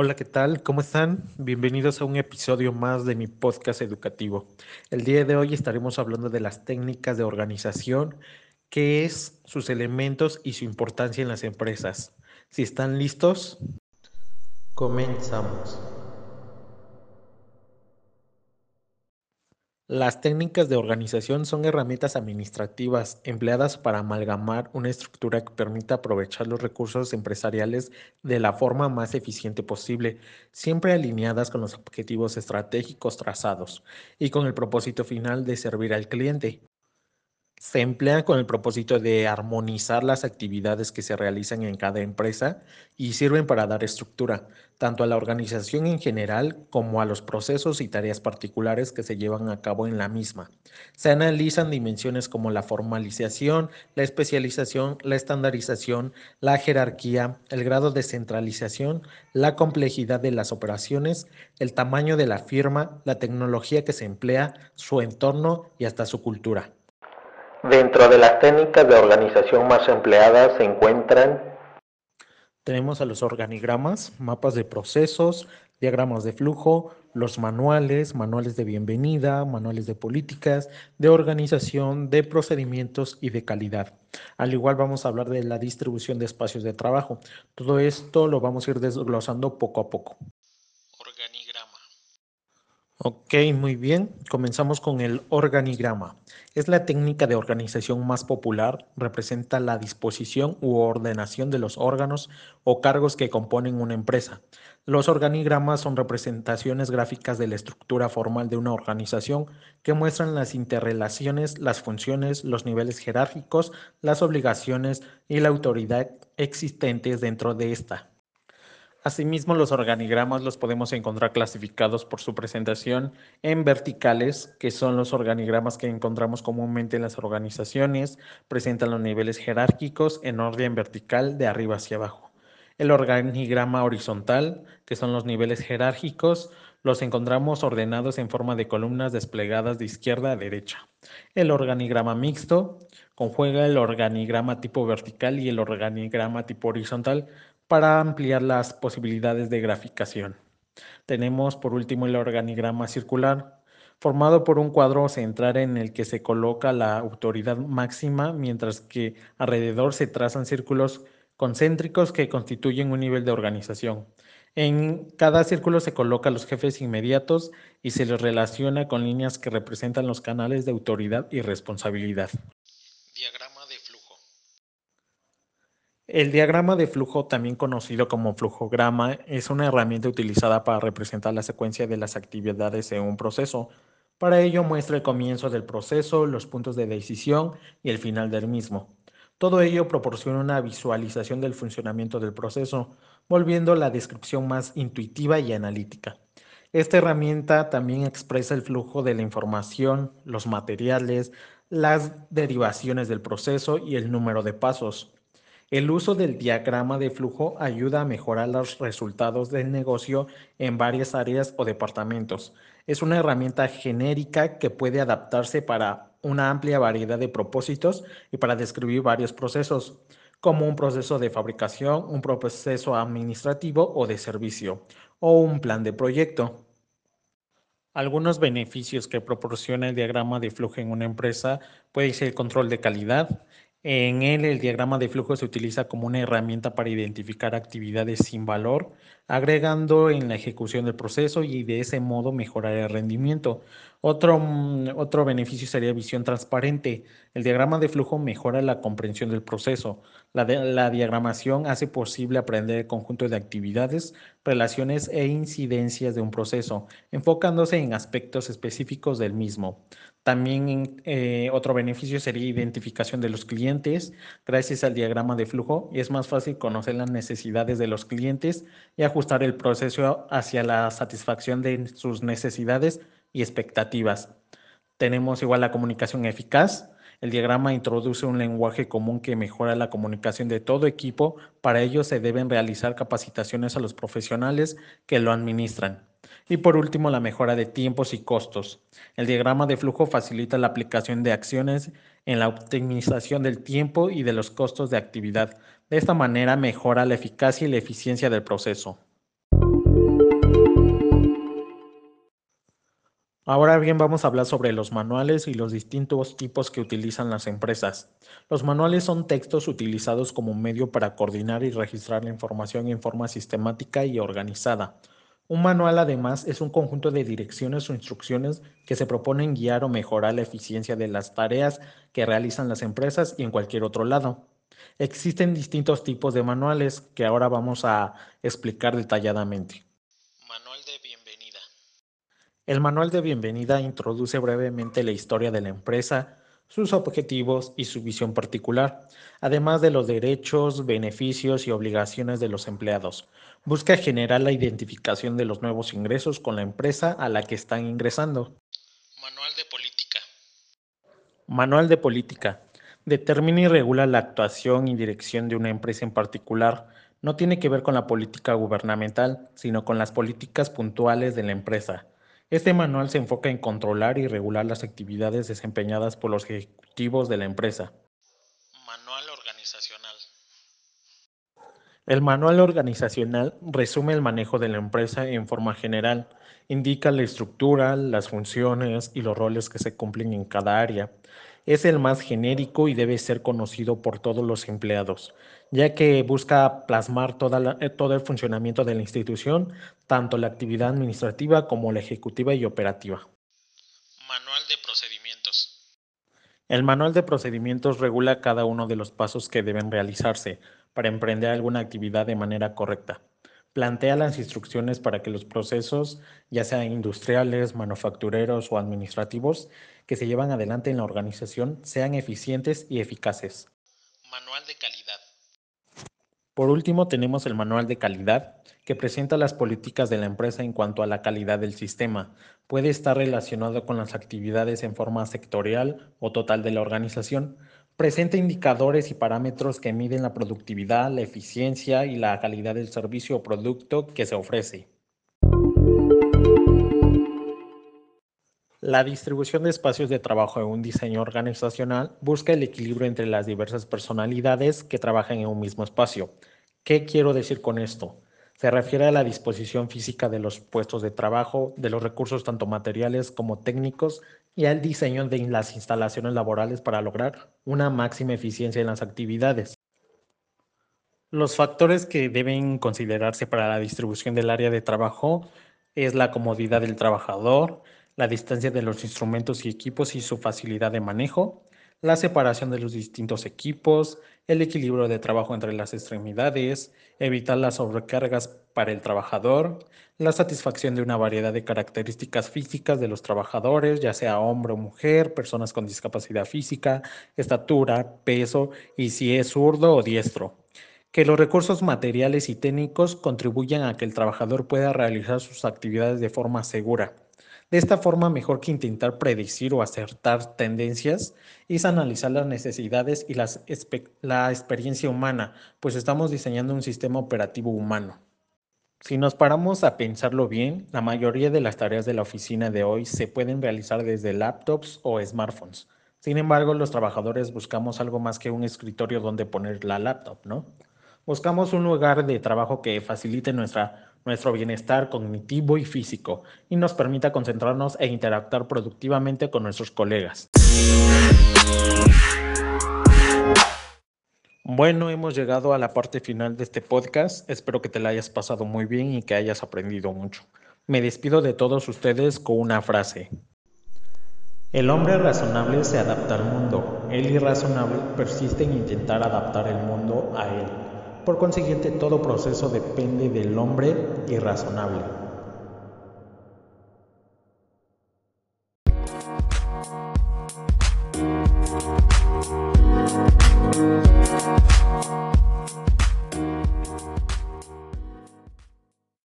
Hola, ¿qué tal? ¿Cómo están? Bienvenidos a un episodio más de mi podcast educativo. El día de hoy estaremos hablando de las técnicas de organización, qué es, sus elementos y su importancia en las empresas. Si están listos, comenzamos. Las técnicas de organización son herramientas administrativas empleadas para amalgamar una estructura que permita aprovechar los recursos empresariales de la forma más eficiente posible, siempre alineadas con los objetivos estratégicos trazados y con el propósito final de servir al cliente. Se emplean con el propósito de armonizar las actividades que se realizan en cada empresa y sirven para dar estructura, tanto a la organización en general como a los procesos y tareas particulares que se llevan a cabo en la misma. Se analizan dimensiones como la formalización, la especialización, la estandarización, la jerarquía, el grado de centralización, la complejidad de las operaciones, el tamaño de la firma, la tecnología que se emplea, su entorno y hasta su cultura. Dentro de las técnicas de organización más empleadas se encuentran tenemos a los organigramas, mapas de procesos, diagramas de flujo, los manuales, manuales de bienvenida, manuales de políticas, de organización, de procedimientos y de calidad. Al igual vamos a hablar de la distribución de espacios de trabajo. Todo esto lo vamos a ir desglosando poco a poco. Ok, muy bien. Comenzamos con el organigrama. Es la técnica de organización más popular. Representa la disposición u ordenación de los órganos o cargos que componen una empresa. Los organigramas son representaciones gráficas de la estructura formal de una organización que muestran las interrelaciones, las funciones, los niveles jerárquicos, las obligaciones y la autoridad existentes dentro de esta. Asimismo, los organigramas los podemos encontrar clasificados por su presentación en verticales, que son los organigramas que encontramos comúnmente en las organizaciones, presentan los niveles jerárquicos en orden vertical de arriba hacia abajo. El organigrama horizontal, que son los niveles jerárquicos, los encontramos ordenados en forma de columnas desplegadas de izquierda a derecha. El organigrama mixto conjuega el organigrama tipo vertical y el organigrama tipo horizontal para ampliar las posibilidades de graficación. Tenemos por último el organigrama circular, formado por un cuadro central en el que se coloca la autoridad máxima, mientras que alrededor se trazan círculos concéntricos que constituyen un nivel de organización. En cada círculo se colocan los jefes inmediatos y se les relaciona con líneas que representan los canales de autoridad y responsabilidad. El diagrama de flujo, también conocido como flujograma, es una herramienta utilizada para representar la secuencia de las actividades en un proceso. Para ello muestra el comienzo del proceso, los puntos de decisión y el final del mismo. Todo ello proporciona una visualización del funcionamiento del proceso, volviendo la descripción más intuitiva y analítica. Esta herramienta también expresa el flujo de la información, los materiales, las derivaciones del proceso y el número de pasos. El uso del diagrama de flujo ayuda a mejorar los resultados del negocio en varias áreas o departamentos. Es una herramienta genérica que puede adaptarse para una amplia variedad de propósitos y para describir varios procesos, como un proceso de fabricación, un proceso administrativo o de servicio, o un plan de proyecto. Algunos beneficios que proporciona el diagrama de flujo en una empresa puede ser el control de calidad, en él, el diagrama de flujo se utiliza como una herramienta para identificar actividades sin valor, agregando en la ejecución del proceso y de ese modo mejorar el rendimiento. Otro, mm, otro beneficio sería visión transparente. El diagrama de flujo mejora la comprensión del proceso. La, diagramación hace posible aprender el conjunto de actividades, relaciones e incidencias de un proceso, enfocándose en aspectos específicos del mismo. También eh, otro beneficio sería identificación de los clientes. Gracias al diagrama de flujo es más fácil conocer las necesidades de los clientes y ajustar el proceso hacia la satisfacción de sus necesidades y expectativas. Tenemos igual la comunicación eficaz. El diagrama introduce un lenguaje común que mejora la comunicación de todo equipo. Para ello se deben realizar capacitaciones a los profesionales que lo administran. Y por último, la mejora de tiempos y costos. El diagrama de flujo facilita la aplicación de acciones en la optimización del tiempo y de los costos de actividad. De esta manera mejora la eficacia y la eficiencia del proceso. Ahora bien, vamos a hablar sobre los manuales y los distintos tipos que utilizan las empresas. Los manuales son textos utilizados como medio para coordinar y registrar la información en forma sistemática y organizada. Un manual además es un conjunto de direcciones o instrucciones que se proponen guiar o mejorar la eficiencia de las tareas que realizan las empresas y en cualquier otro lado. Existen distintos tipos de manuales que ahora vamos a explicar detalladamente. El manual de bienvenida introduce brevemente la historia de la empresa, sus objetivos y su visión particular, además de los derechos, beneficios y obligaciones de los empleados. Busca generar la identificación de los nuevos ingresos con la empresa a la que están ingresando. Manual de política. Manual de política. Determina y regula la actuación y dirección de una empresa en particular. No tiene que ver con la política gubernamental, sino con las políticas puntuales de la empresa. Este manual se enfoca en controlar y regular las actividades desempeñadas por los ejecutivos de la empresa. Manual organizacional. El manual organizacional resume el manejo de la empresa en forma general, indica la estructura, las funciones y los roles que se cumplen en cada área. Es el más genérico y debe ser conocido por todos los empleados, ya que busca plasmar eh, todo el funcionamiento de la institución, tanto la actividad administrativa como la ejecutiva y operativa. Manual de procedimientos. El manual de procedimientos regula cada uno de los pasos que deben realizarse para emprender alguna actividad de manera correcta. Plantea las instrucciones para que los procesos, ya sean industriales, manufactureros o administrativos, que se llevan adelante en la organización sean eficientes y eficaces. Manual de calidad. Por último, tenemos el manual de calidad, que presenta las políticas de la empresa en cuanto a la calidad del sistema. Puede estar relacionado con las actividades en forma sectorial o total de la organización. Presenta indicadores y parámetros que miden la productividad, la eficiencia y la calidad del servicio o producto que se ofrece. La distribución de espacios de trabajo en un diseño organizacional busca el equilibrio entre las diversas personalidades que trabajan en un mismo espacio. ¿Qué quiero decir con esto? Se refiere a la disposición física de los puestos de trabajo, de los recursos tanto materiales como técnicos y al diseño de las instalaciones laborales para lograr una máxima eficiencia en las actividades. Los factores que deben considerarse para la distribución del área de trabajo es la comodidad del trabajador, la distancia de los instrumentos y equipos y su facilidad de manejo, la separación de los distintos equipos, el equilibrio de trabajo entre las extremidades, evitar las sobrecargas para el trabajador, la satisfacción de una variedad de características físicas de los trabajadores, ya sea hombre o mujer, personas con discapacidad física, estatura, peso y si es zurdo o diestro. Que los recursos materiales y técnicos contribuyan a que el trabajador pueda realizar sus actividades de forma segura de esta forma, mejor que intentar predecir o acertar tendencias, es analizar las necesidades y la experiencia humana, pues estamos diseñando un sistema operativo humano. Si nos paramos a pensarlo bien, la mayoría de las tareas de la oficina de hoy se pueden realizar desde laptops o smartphones. Sin embargo, los trabajadores buscamos algo más que un escritorio donde poner la laptop, ¿no? Buscamos un lugar de trabajo que facilite nuestra nuestro bienestar cognitivo y físico y nos permita concentrarnos e interactuar productivamente con nuestros colegas. Bueno, hemos llegado a la parte final de este podcast. Espero que te la hayas pasado muy bien y que hayas aprendido mucho. Me despido de todos ustedes con una frase. El hombre razonable se adapta al mundo, el irrazonable persiste en intentar adaptar el mundo a él. Por consiguiente, todo proceso depende del hombre irrazonable.